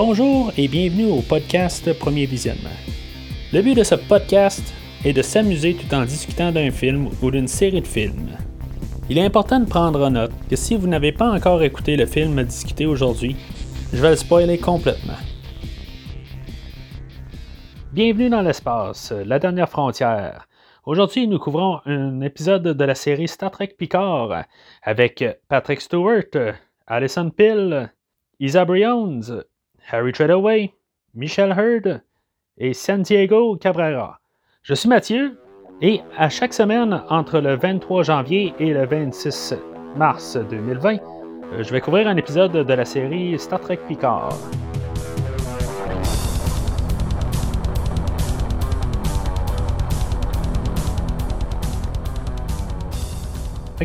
Bonjour et bienvenue au podcast Premier Visionnement. Le but de ce podcast est de s'amuser tout en discutant d'un film ou d'une série de films. Il est important de prendre en note que si vous n'avez pas encore écouté le film à discuter aujourd'hui, je vais le spoiler complètement. Bienvenue dans l'espace, la dernière frontière. Aujourd'hui, nous couvrons un épisode de la série Star Trek Picard avec Patrick Stewart, Alison Pill, Isa Briones, Harry Treadaway, Michel Hurd et Santiago Cabrera. Je suis Mathieu et à chaque semaine entre le 23 janvier et le 26 mars 2020, euh, je vais couvrir un épisode de la série Star Trek Picard.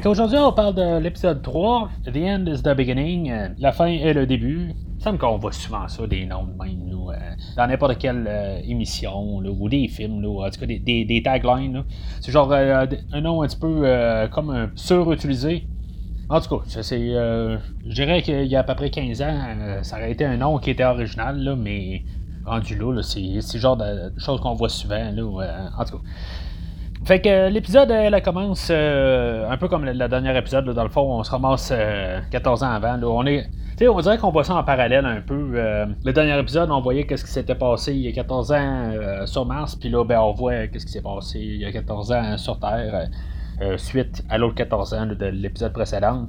Aujourd'hui, on parle de l'épisode 3, The End is the Beginning, la fin est le début. Semble qu'on voit souvent ça, des noms de même, nous, euh, dans n'importe quelle euh, émission, ou des films, là, en tout cas des, des, taglines. C'est genre un nom un petit peu comme un surutilisé. En tout cas, c'est, je dirais qu'il y a à peu près 15 ans, ça aurait été un nom qui était original, là, mais rendu là, c'est, le genre de choses qu'on voit souvent. Là, en tout cas. Fait que euh, l'épisode, elle, commence euh, un peu comme le, dernier épisode. dans le fond, on se ramasse 14 euh, ans avant. on est. on dirait qu'on voit ça en parallèle un peu. le dernier épisode, on voyait qu'est-ce qui s'était passé il y a 14 ans sur Mars, puis là, ben, on voit qu'est-ce qui s'est passé il y a 14 ans sur Terre, suite à l'autre 14 ans de l'épisode précédent.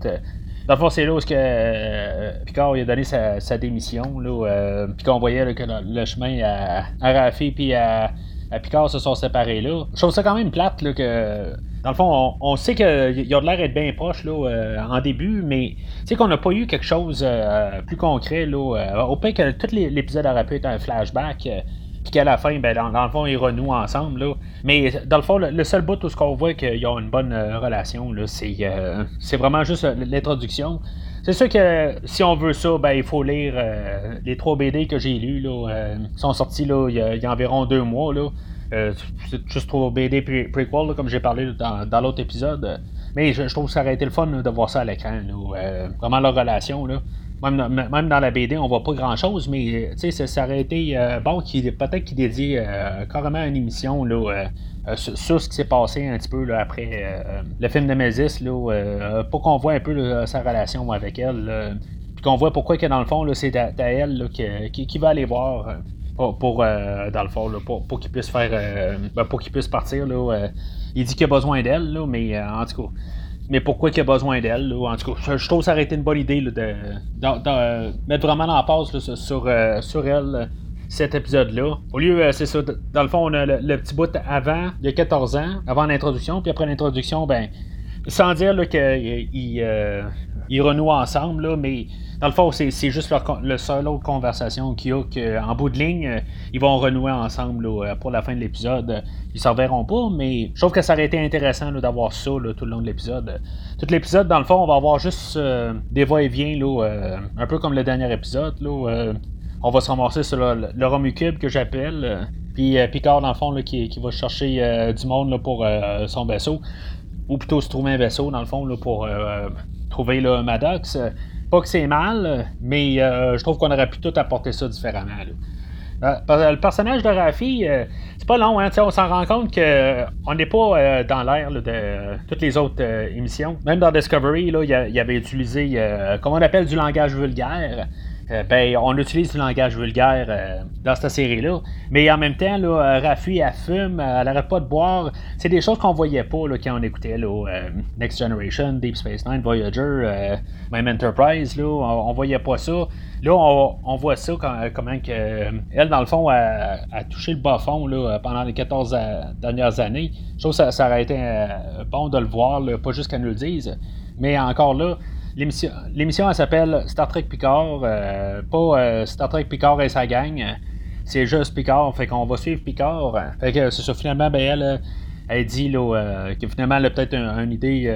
Dans le fond, c'est là où que, Picard a donné sa, démission, là, puis qu'on voyait que le, chemin à, à Rafi puis à Picard se sont séparés là. Je trouve ça quand même plate là, que. Dans le fond, on, sait qu'il a l'air d'être bien proche là, euh, en début, mais tu qu'on n'a pas eu quelque chose euh, plus concret. Là, euh, au pire que tout l'épisode aurait pu être un flashback, puis qu'à la fin, ben, dans, le fond, ils renouent ensemble. Là. Mais dans le fond, le, seul bout où ce qu'on voit qu'ils ont une bonne relation, c'est vraiment juste l'introduction. C'est sûr que si on veut ça, ben, il faut lire euh, les trois BD que j'ai lus. Là, euh, sont sortis là, il, y a, environ deux mois. Là. Euh, c'est juste trois BD prequel, comme j'ai parlé dans, l'autre épisode. Mais je, trouve que ça aurait été le fun de voir ça à l'écran. vraiment leur relation. Là. Même, même, dans la BD, on voit pas grand chose, mais ça, ça aurait été bon peut-être qu'il dédie carrément une émission là, euh, sur, ce qui s'est passé un petit peu là, après euh, le film de Mésis, là, pour qu'on voit un peu sa relation avec elle, puis qu'on voit pourquoi que dans le fond, c'est à, elle qui, qui, va aller voir. Euh, pour, dans le fond, pour, pour qu'il puisse faire ben, pour qu'il puisse partir. Il dit qu'il a besoin d'elle, mais en tout cas. Mais pourquoi qu'il a besoin d'elle? En tout cas, je, trouve que ça aurait été une bonne idée de, de, mettre vraiment en pause sur, sur elle cet épisode-là. Au lieu, euh, c'est ça, dans le fond, on a le, petit bout avant, il y a 14 ans, avant l'introduction, puis après l'introduction, ben, sans dire qu'ils euh, ils renouent ensemble, là, mais dans le fond, c'est, juste le seul autre conversation qu'il y a qu'en bout de ligne, euh, ils vont renouer ensemble pour la fin de l'épisode. Ils s'en verront pas, mais je trouve que ça aurait été intéressant d'avoir ça tout le long de l'épisode. Tout l'épisode, dans le fond, on va avoir juste des va-et-vient, un peu comme le dernier épisode. Là, on va se ramasser sur le, le Cube que j'appelle. Euh, puis euh, Picard, dans le fond, qui, va chercher euh, du monde pour son vaisseau. Ou plutôt se trouver un vaisseau, dans le fond, pour trouver le Maddox. Pas que c'est mal, mais je trouve qu'on aurait pu tout apporter ça différemment. le personnage de Rafi, c'est pas long, hein, on s'en rend compte qu'on n'est pas dans l'air de toutes les autres émissions. Même dans Discovery, il, avait utilisé, comment on appelle, du langage vulgaire. Euh, ben, on utilise du langage vulgaire euh, dans cette série-là. Mais en même temps, là, Rafi, elle fume, elle n'arrête pas de boire. C'est des choses qu'on voyait pas quand on écoutait euh, Next Generation, Deep Space Nine, Voyager, même Enterprise. Là, on, voyait pas ça. Là, on, voit ça comment que, elle, dans le fond, a, touché le bas fond pendant les 14 dernières années. Je trouve que ça, aurait été bon de le voir, pas juste qu'elle nous le dise. Mais encore là, L'émission, elle s'appelle Star Trek Picard, euh, pas euh, Star Trek Picard et sa gang. C'est juste Picard, fait qu'on va suivre Picard. Fait que c'est ça, finalement, ben, elle, elle dit là, euh, que finalement, elle a peut-être une idée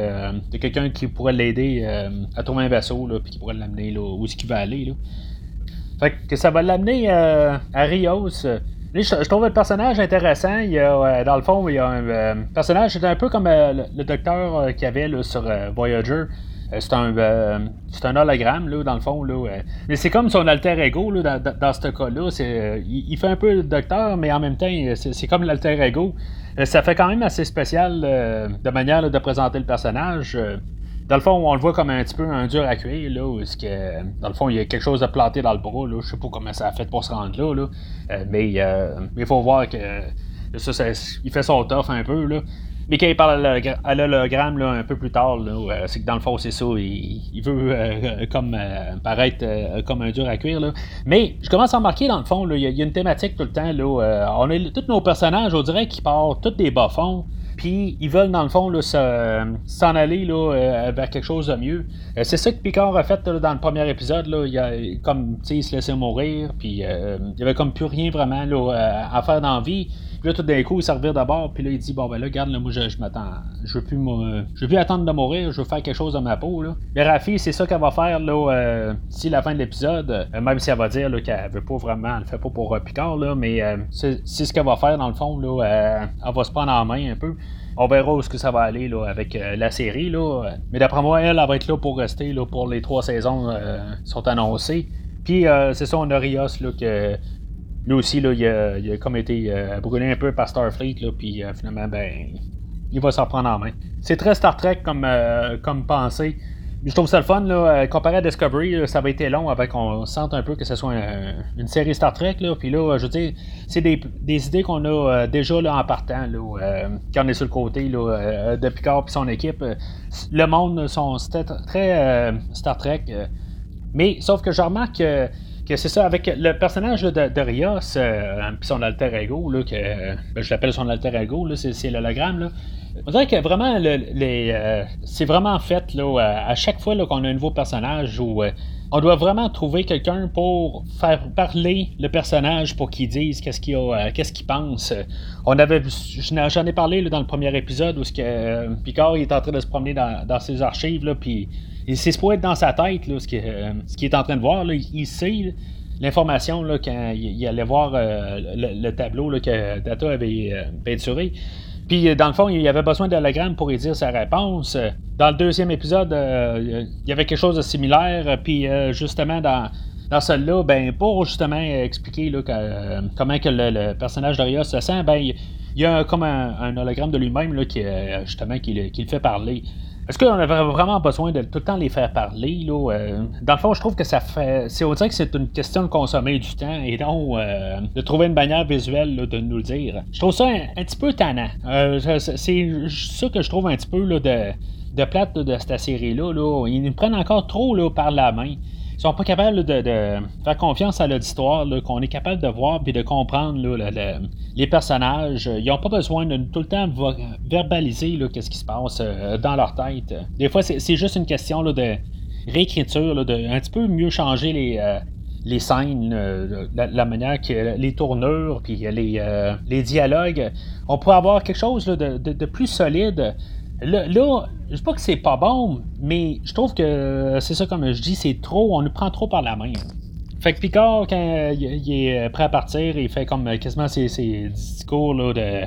de quelqu'un qui pourrait l'aider à trouver un vaisseau, puis qui pourrait l'amener là, où est-ce qu'il va aller. Fait que ça va l'amener à Rios. Je, trouve le personnage intéressant. Il y a, dans le fond, il y a un personnage, c'est un peu comme le, docteur qu'il y avait sur Voyager. C'est un, c'est un hologramme, là, dans le fond. Là, mais c'est comme son alter ego, là, dans, ce cas-là. il, fait un peu le docteur, mais en même temps, c'est, comme l'alter ego. ça fait quand même assez spécial de manière de présenter le personnage. Dans le fond, on le voit comme un petit peu un dur à cuire, là, où que, dans le fond, il y a quelque chose de planté dans le bras, là. Je sais pas comment ça a fait pour se rendre là, là. Euh, mais il faut voir que ça, il fait son tough un peu, là. Mais quand il parle à l'hologramme un peu plus tard, euh, c'est que dans le fond, c'est ça. Il, veut euh, comme paraître comme un dur à cuire. Là. Mais je commence à remarquer, dans le fond, il y, a une thématique tout le temps. Là, on a tous nos personnages, on dirait qu'ils partent tous des bas fonds. Puis ils veulent, dans le fond, s'en aller là, euh, vers quelque chose de mieux. Euh, c'est ça que Picard a fait dans le premier épisode. Là. Il, a, comme, il se laissait mourir, puis euh, il y avait comme plus rien vraiment là, à faire dans la vie. Puis là, tout d'un coup, il s'en d'abord, puis là, il dit Bon, ben là, regarde, là, moi, je, m'attends. Je veux plus je veux plus attendre de mourir, je veux faire quelque chose de ma peau. Là. Mais Rafi, c'est ça qu'elle va faire là, euh, d'ici la fin de l'épisode, euh, même si elle va dire qu'elle veut pas vraiment, elle le fait pas pour euh, Picard, là, mais c'est, ce qu'elle va faire dans le fond. Là, elle va se prendre en main un peu. On verra où ce que ça va aller là, avec la série. Là. Mais d'après moi, elle, elle va être là pour rester là, pour les trois saisons sont annoncées. Puis c'est ça, on a Rios là, que lui aussi, là, il, a, comme été euh, brûlé un peu par Starfleet, là, puis euh, finalement, ben, il va s'en prendre en main. C'est très Star Trek comme, euh, comme pensée. Je trouve ça le fun, là, comparé à Discovery, ça avait été long avant qu'on sente un peu que ce soit une série Star Trek. Là, puis là, je veux dire, c'est des, idées qu'on a déjà là, en partant, là, quand on est sur le côté là, de Picard et son équipe. Le monde sont très Star Trek. mais sauf que je remarque que c'est ça, avec le personnage de, Rios, euh, son alter ego, là, que, ben, je l'appelle son alter ego, là, c'est, l'hologramme, là. On dirait que vraiment, les, euh, c'est vraiment fait là, à chaque fois qu'on a un nouveau personnage où euh, on doit vraiment trouver quelqu'un pour faire parler le personnage pour qu'il dise qu'est-ce qu'il, qu'est-ce qu'il pense. On avait, j'en ai parlé dans le premier épisode où que, Picard il est en train de se promener dans, dans ses archives, là, puis c'est ce être dans sa tête, là, ce qu'il est en train de voir. Là, il sait l'information quand il, allait voir euh, le, tableau que Data avait euh, peinturé. Puis, euh, dans le fond, il avait besoin d'hologramme pour y dire sa réponse. Dans le deuxième épisode, il y avait quelque chose de similaire. Puis, justement, dans, dans celui-là, ben, pour justement expliquer comment que le, personnage d'Arias se sent, ben, il y a comme un, hologramme de lui-même qui, qui, le fait parler. Est-ce qu'on avait vraiment besoin de tout le temps les faire parler? Là? Euh, dans le fond, je trouve que ça fait. C'est, on dirait que c'est une question de consommer du temps et donc euh, de trouver une manière visuelle de nous le dire. Je trouve ça un, petit peu tannant. Euh, c'est ça que je trouve un petit peu là, de, de plate de cette série-là. Là. Ils nous prennent encore trop là, par la main ils sont pas capables de, faire confiance à l'auditoire, qu'on est capable de voir et de comprendre les personnages. Ils n'ont pas besoin de tout le temps verbaliser qu'est-ce qui se passe euh, dans leur tête. Des fois, c'est juste une question de réécriture, de un petit peu mieux changer les, euh, scènes, la, manière que les tournures, puis les, euh, dialogues. On pourrait avoir quelque chose de, plus solide Là, là, je sais pas que c'est pas bon, mais je trouve que c'est ça comme je dis, c'est trop, on nous prend trop par la main. Fait que Picard, quand il est prêt à partir, il fait comme quasiment ses, discours là, de,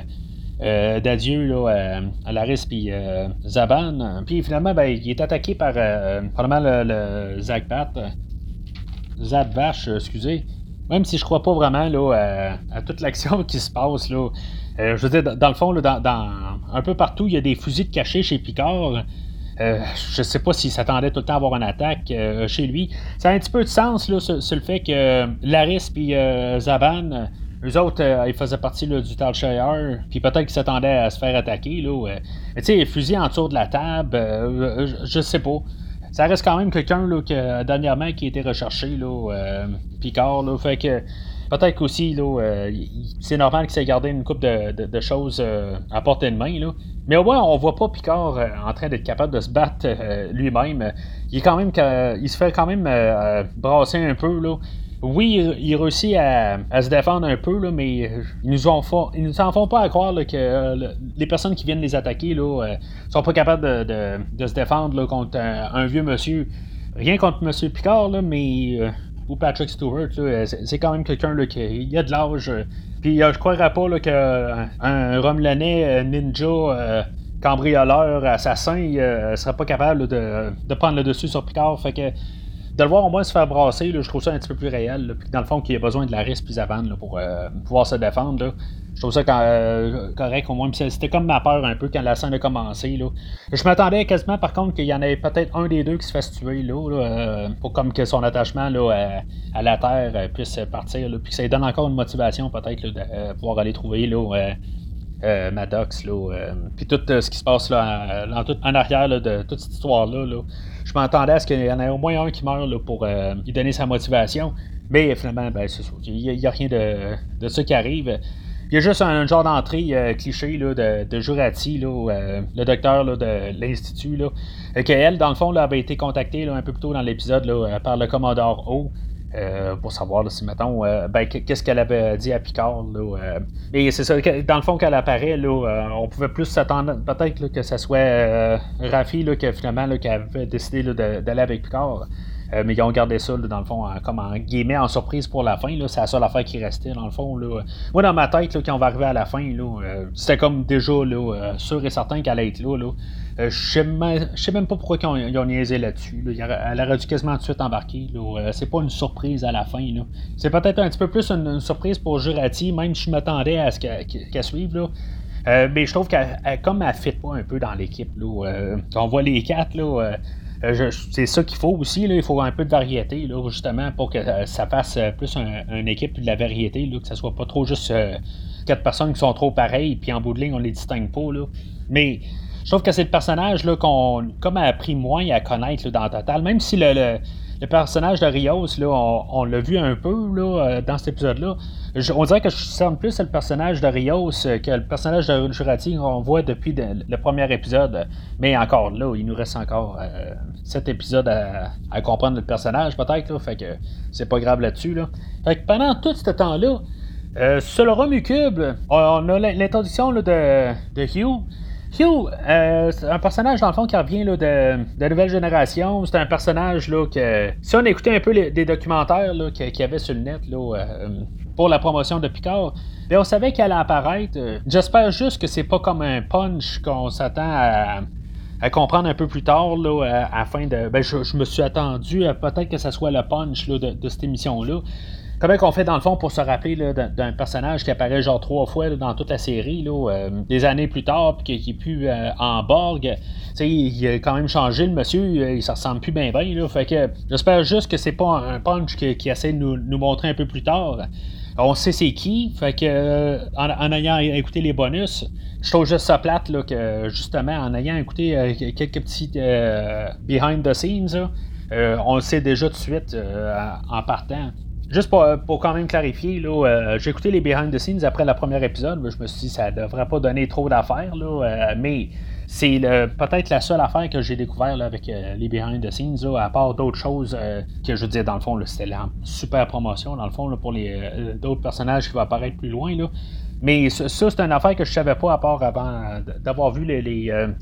euh, d'adieu là, à Laris puis euh, Zaban. Puis finalement, ben, il est attaqué par euh, probablement le, Zagbat. Zabvash, excusez. Même si je crois pas vraiment là, à toute l'action qui se passe là. Euh, je veux dire, dans le fond, dans, un peu partout, il y a des fusils de cachés chez Picard. Euh, je sais pas s'il s'attendait tout le temps à avoir une attaque euh, chez lui. Ça a un petit peu de sens là, sur, le fait que Laris et Zaban, eux autres, ils faisaient partie du Talshire, puis peut-être qu'ils s'attendaient à se faire attaquer. Là, mais tu sais, fusils en dessous de la table, je, je, sais pas. Ça reste quand même quelqu'un que dernièrement qui a été recherché, là, Picard. Là, fait que Peut-être qu'aussi, euh, c'est normal qu'il s'est gardé une coupe de, choses euh, à portée de main. Mais au moins, on voit pas Picard euh, en train d'être capable de se battre lui-même. Il est quand même il se fait quand même brasser un peu. Là. Oui, il, réussit à, se défendre un peu, mais ils nous, ont nous en font pas à croire que les personnes qui viennent les attaquer là, sont pas capables de, se défendre contre un, vieux monsieur. Rien contre Monsieur Picard, mais ou Patrick Stewart, c'est quand même quelqu'un qui a de l'âge. Puis euh, je croirais pas qu'un un euh, ninja cambrioleur, assassin, ne serait pas capable de, prendre le dessus sur Picard. Fait de le voir au moins se faire brasser, je trouve ça un petit peu plus réel. puis dans le fond, qu'il a besoin de la risque plus avant pour euh, pouvoir se défendre. Je trouve ça euh, correct au moins. c'était comme ma peur un peu quand la scène a commencé. Là. Je m'attendais quasiment par contre qu'il y en ait peut-être un des deux qui se fasse tuer là, euh, pour comme que son attachement là, à, la Terre puisse partir. Puis que ça donne encore une motivation peut-être de pouvoir aller trouver là, Maddox. puis tout ce qui se passe là, en, arrière de toute cette histoire-là. Là je m'attendais à ce qu'il y en ait au moins un qui meure pour euh, lui donner sa motivation. Mais finalement, ben, c'est. Il n'y a, rien de, de, ça qui arrive. Il y a juste un, genre d'entrée euh, cliché là, de, de Jurati, là, euh, le docteur de l'Institut, qu'elle, dans le fond, là, avait été contactée un peu plus tôt dans l'épisode par le commodore O. Euh, pour savoir si, mettons, euh, ben, qu'est-ce qu'elle avait dit à Picard. Là, euh. c'est ça, dans le fond, qu'elle apparaît, là, on pouvait plus s'attendre, peut-être que ce soit Rafi là, que finalement qui avait décidé d'aller avec Picard. Mais ils ont gardé ça, dans le fond, comme en guillemets, en surprise pour la fin. C'est la seule affaire qui restait, dans le fond. Là. Moi, dans ma tête, quand on va arriver à la fin, c'était comme déjà là, sûr et certain qu'elle allait être là. là. Euh, je sais même pas pourquoi ils ont, niaisé là-dessus. Elle aurait dû quasiment tout de suite embarquer. Euh, c'est pas une surprise à la fin. C'est peut-être un petit peu plus une, surprise pour Jurati, même si je m'attendais à ce qu'elle suive. Là. Euh, mais je trouve qu'elle, comme elle fit pas un peu dans l'équipe. on voit les quatre, là, c'est ça qu'il faut aussi. Là. Il faut un peu de variété, là, justement, pour que ça fasse plus une équipe de la variété, là, que ça soit pas trop juste quatre personnes qui sont trop pareilles, puis en bout de ligne, on les distingue pas. Là. Mais je trouve que c'est le personnage là, qu'on a appris moins à connaître dans Total. Même si le, personnage de Rios, là, on, l'a vu un peu là, euh, dans cet épisode-là. on dirait que je sens plus le personnage de Rios que le personnage de Jurati qu'on voit depuis le premier épisode. Mais encore là, il nous reste encore euh, cet épisode à, comprendre le personnage, peut-être. Fait que c'est pas grave là-dessus. Là. Fait que pendant tout ce temps-là, euh, sur le Romucube, on a l'introduction de Hugh. Hugh, euh, un personnage dans le fond qui revient là, de, de nouvelle génération. C'est un personnage là, que, si on écoutait un peu les, des documentaires qu'il y avait sur le net là, euh, pour la promotion de Picard, bien, on savait qu'elle allait apparaître. J'espère juste que c'est pas comme un punch qu'on s'attend à, à comprendre un peu plus tard, là, afin de. Ben, je, me suis attendu à peut-être que ce soit le punch là, de, de, cette émission-là. Comment qu'on fait dans le fond pour se rappeler d'un personnage qui apparaît genre trois fois dans toute la série, là, euh, des années plus tard, puis qui, est plus euh, en Borg. il, a quand même changé le monsieur, euh, il se ressemble plus bien bien. Fait que j'espère juste que c'est pas un punch qui, essaie de nous, montrer un peu plus tard. On sait c'est qui, fait que en, ayant écouté les bonus, je trouve juste ça plate là, que justement en ayant écouté quelques petits behind the scenes, on le sait déjà tout de suite en partant. Juste pour, quand même clarifier, là, euh, j'ai écouté les behind the scenes après le premier épisode. je me suis dit ça devrait pas donner trop d'affaires, euh, mais c'est peut-être la seule affaire que j'ai découvert avec euh, les behind the scenes, à part d'autres choses que je veux dire dans le fond, c'était la super promotion dans le fond pour les d'autres personnages qui vont apparaître plus loin. Là. Mais ça, c'est une affaire que je savais pas à part avant d'avoir vu les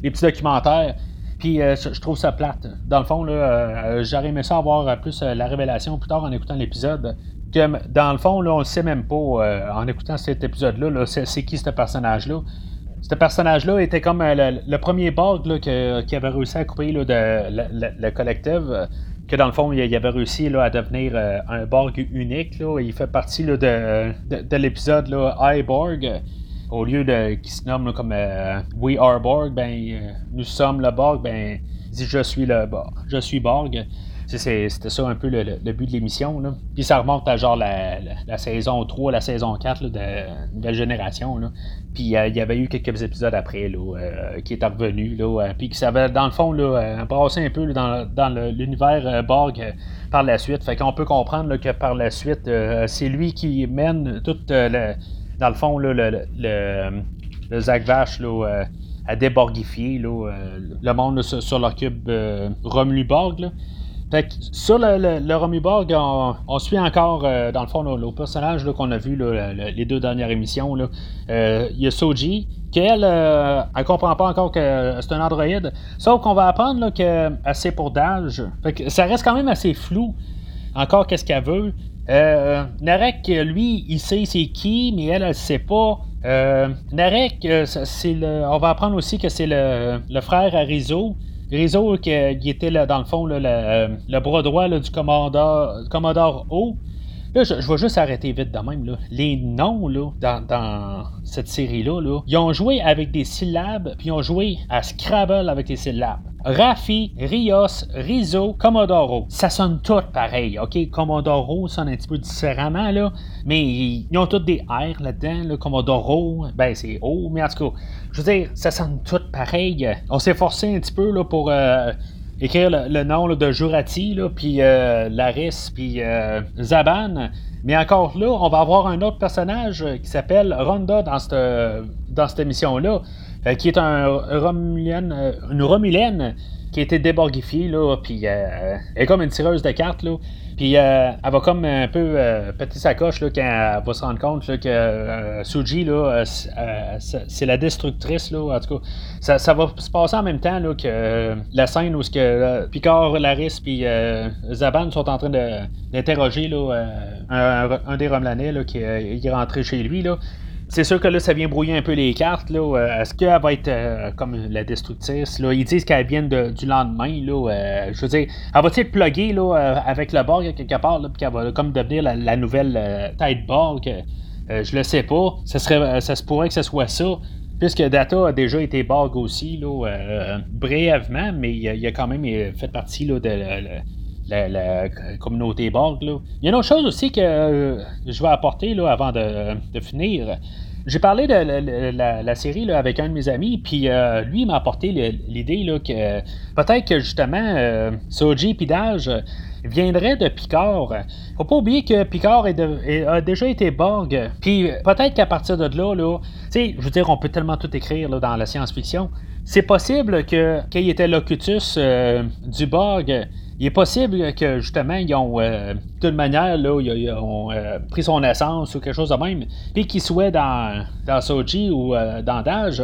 petits documentaires. Puis euh, je trouve ça plate. Dans le fond, là, euh, j'aurais aimé ça avoir euh, plus la révélation plus tard en écoutant l'épisode. Dans le fond, là, on ne sait même pas en écoutant cet épisode-là, c'est, qui ce personnage-là. Ce personnage-là était comme le, premier Borg qui avait réussi à couper le, collective. que dans le fond, il, avait réussi à devenir un Borg unique. il fait partie de, de, l'épisode iBorg au lieu de qui se nomme comme euh, We Are Borg, ben euh, nous sommes le Borg, ben dit je suis le Borg, je suis Borg. C'était ça un peu le, but de l'émission. Puis ça remonte à genre la, saison 3, la saison 4 de Nouvelle Génération. Puis euh, il y avait eu quelques épisodes après là, qui étaient revenus. Puis ça avait, dans le fond, là, un peu dans, dans l'univers Borg par la suite. Fait qu'on peut comprendre que par la suite, c'est lui qui mène toute le dans le fond, le, le, Zach Vache là, a euh, déborgifié euh, le monde sur, leur cube euh, Romulu-Borg. Fait que sur le, le, on, suit encore, dans le fond, le personnage qu'on a vu les deux dernières émissions. Il y a Soji, qui elle, elle comprend pas encore que c'est un androïde. Sauf qu'on va apprendre qu'elle sait pour d'âge. ça reste quand même assez flou, encore qu'est-ce qu'elle veut. Euh, Narek, lui, il sait c'est qui, mais elle, elle sait pas. Narek, c'est le, on va apprendre aussi que c'est le, le frère à Rizzo. Rizzo qui, était là, dans le fond le, le, bras droit du commandeur, commandeur O. Là, je, vais juste arrêter vite de même. Là. Les noms là, dans, cette série-là, là, ils ont joué avec des syllabes, puis ils ont joué à Scrabble avec des syllabes. Raffi, Rios, Rizzo, Commodoro. Ça sonne tout pareil, OK? Commodoro sonne un petit peu différemment, là, mais ils ont tous des R là-dedans, Commodoro, ben c'est O, mais en tout cas, je veux dire, ça sonne tout pareil. On s'est forcé un petit peu là, pour... Euh, écrire le, nom de Jurati, puis euh, Laris, puis euh, Zaban. Mais encore là, on va avoir un autre personnage qui s'appelle Ronda dans cette, dans cette émission-là, euh, qui est un Romulienne, une qui a été déborgifiée, puis est comme une tireuse de cartes. Puis euh, elle va comme un peu euh, péter sa coche là, quand elle va se rendre compte que euh, Suji, là, c'est la destructrice. Là, en tout cas, ça, va se passer en même temps là, que la scène où ce que, Picard, Laris et Zaban sont en train d'interroger un, un, des Romelanais qui est rentré chez lui. Là. C'est sûr que là, ça vient brouiller un peu les cartes. Là. Euh, est-ce qu'elle va être euh, comme la destructrice? Là? Ils disent qu'elle vient du lendemain. Là. Euh, je veux dire, elle va-t-elle plugger là, avec le Borg quelque part, puis qu'elle va comme devenir la, nouvelle tête Borg? je le sais pas. Ça, serait, ça se pourrait que ce soit ça. Puisque Data a déjà été Borg aussi, là, brièvement, mais il a, quand même fait partie là, de la, communauté Borg. Là. Il y a une autre chose aussi que euh, je vais apporter là, avant de, finir. J'ai parlé de la, série avec un de mes amis, puis euh, lui m'a apporté l'idée que peut-être que justement euh, Soji Pidage viendrait de Picard. Faut pas oublier que Picard a déjà été Borg, puis peut-être qu'à partir de là, là je veux dire, on peut tellement tout écrire dans la science-fiction. C'est possible qu'il était Locutus du Borg, il est possible que justement, ils ont, euh, toute manière, là, ils, ont euh, pris son essence ou quelque chose de même, puis qu'ils soient dans, dans Soji ou euh, dans Dage.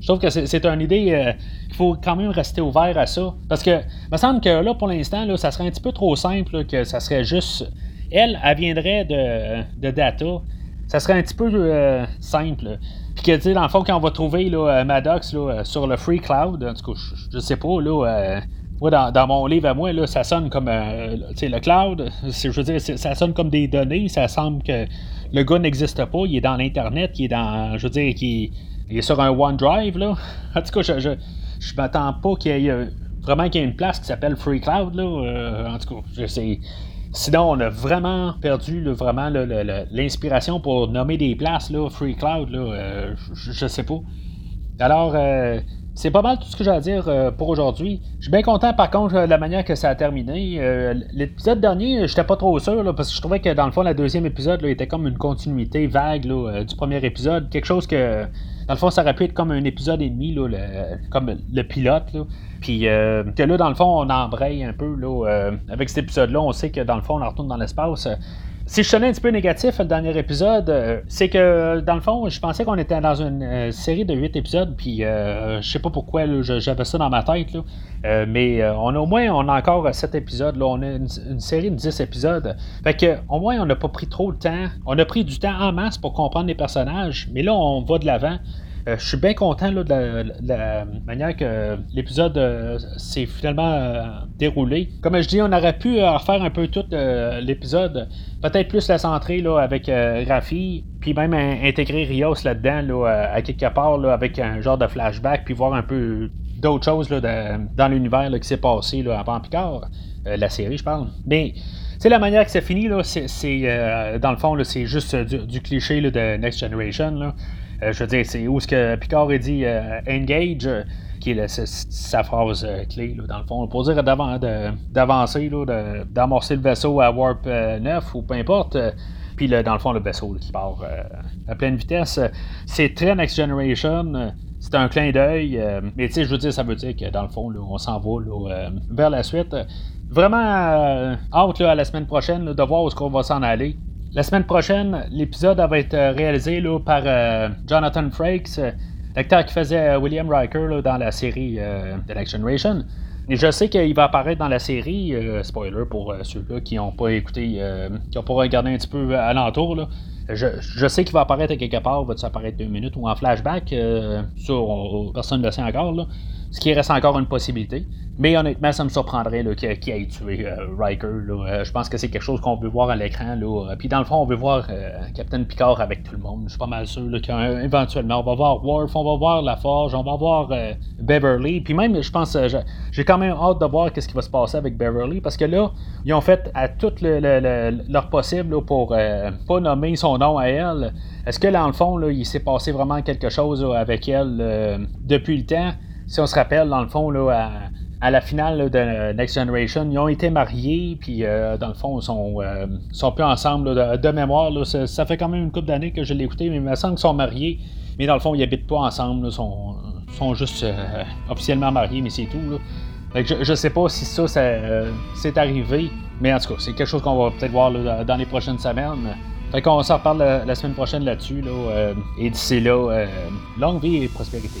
Je trouve que c'est une idée il faut quand même rester ouvert à ça. Parce que, il me semble que là, pour l'instant, ça serait un petit peu trop simple, que ça serait juste. Elle, elle viendrait de, de data. Ça serait un petit peu simple. Puis que, tu dans le fond, quand on va trouver là, Maddox là, sur le Free Cloud, en tout cas, je, je sais pas, là dans, mon livre à moi, là, ça sonne comme euh, le cloud. Je veux dire, ça sonne comme des données. Ça semble que le gars n'existe pas. Il est dans l'Internet, il est dans. Je veux dire, il, est sur un OneDrive. Là. En tout cas, je, je, je m'attends pas qu'il y ait euh, vraiment qu'il y ait une place qui s'appelle Free Cloud. Là. Euh, en tout cas. Sinon, on a vraiment perdu vraiment l'inspiration pour nommer des places, là, Free Cloud, là, je, je, sais pas. Alors, c'est pas mal tout ce que j'ai à dire euh, pour aujourd'hui. Je suis bien content par contre de la manière que ça a terminé. Euh, l'épisode dernier, j'étais pas trop sûr parce que je trouvais que dans le fond, le deuxième épisode était comme une continuité vague euh, du premier épisode. Quelque chose que dans le fond, ça aurait pu être comme un épisode et demi, comme le pilote. Puis que là, dans le fond, on embraye un peu. avec cet épisode-là, on sait que dans le fond, on retourne dans l'espace. Si je tenais un petit peu négatif le dernier épisode, euh, c'est que dans le fond, je pensais qu'on était dans une euh, série de 8 épisodes, puis euh, je sais pas pourquoi j'avais ça dans ma tête, mais on a au moins on a encore 7 épisodes, là, on a une, série de 10 épisodes. Fait que au moins on n'a pas pris trop de temps. On a pris du temps en masse pour comprendre les personnages, mais là on va de l'avant. Euh, je suis bien content de, la, manière que l'épisode euh, s'est finalement euh, déroulé. Comme je dis, on aurait pu refaire un peu tout l'épisode, peut-être plus la centrer là, avec Rafi, puis même intégrer Rios là-dedans, à quelque part, avec un genre de flashback, puis voir un peu d'autres choses dans l'univers qui s'est passé avant Picard, la série, je parle. Mais c'est la manière que c'est fini, c'est, dans le fond, c'est juste du, cliché de Next Generation. Je veux dire, c'est où ce que Picard a dit euh, engage, euh, qui est sa phrase clé, dans le fond, pour dire d'avancer, d'amorcer le vaisseau à Warp 9 ou peu importe. Puis dans le fond, le vaisseau qui part à pleine vitesse. C'est très Next Generation. C'est un clin d'œil. mais tu sais, je veux dire, ça veut dire que dans le fond, on s'en va vers la suite. Vraiment hâte à la semaine prochaine de voir où est-ce qu'on va s'en aller. La semaine prochaine, l'épisode va être euh, réalisé par euh, Jonathan Frakes, euh, l'acteur qui faisait William Riker dans la série The Next Generation. je sais qu'il va apparaître dans la série, spoiler pour ceux-là qui n'ont pas écouté, qui n'ont pas regardé un petit peu alentour. Je, sais qu'il va apparaître quelque part, va-tu apparaître deux minutes ou en flashback, ça, personne ne le sait encore, ce qui reste encore une possibilité. Mais honnêtement, ça me surprendrait qu'il ait tué euh, Riker. Euh, je pense que c'est quelque chose qu'on veut voir à l'écran. Puis dans le fond, on veut voir euh, Captain Picard avec tout le monde. Je suis pas mal sûr qu'éventuellement, on va voir Worf, on va voir La Forge, on va voir Beverly. Puis même, je pense, j'ai quand même hâte de voir ce qui va se passer avec Beverly. Parce que là, ils ont fait à tout leur possible pour pas nommer son nom à elle. Est-ce que dans le fond, il s'est passé vraiment quelque chose avec elle depuis le temps? Si on se rappelle, dans le fond, là, à à la finale de Next Generation, ils ont été mariés, puis euh, dans le fond, ils sont, euh, sont plus ensemble de, mémoire. ça, fait quand même une couple d'années que je l'ai écouté, mais il me semble qu'ils sont mariés. Mais dans le fond, ils habitent pas ensemble, ils sont, sont juste euh, officiellement mariés, mais c'est tout. je, je sais pas si ça, c'est arrivé, mais en tout cas, c'est quelque chose qu'on va peut-être voir dans les prochaines semaines. Fait qu'on s'en reparle la, semaine prochaine là-dessus. Là, et d'ici là, longue vie et prospérité.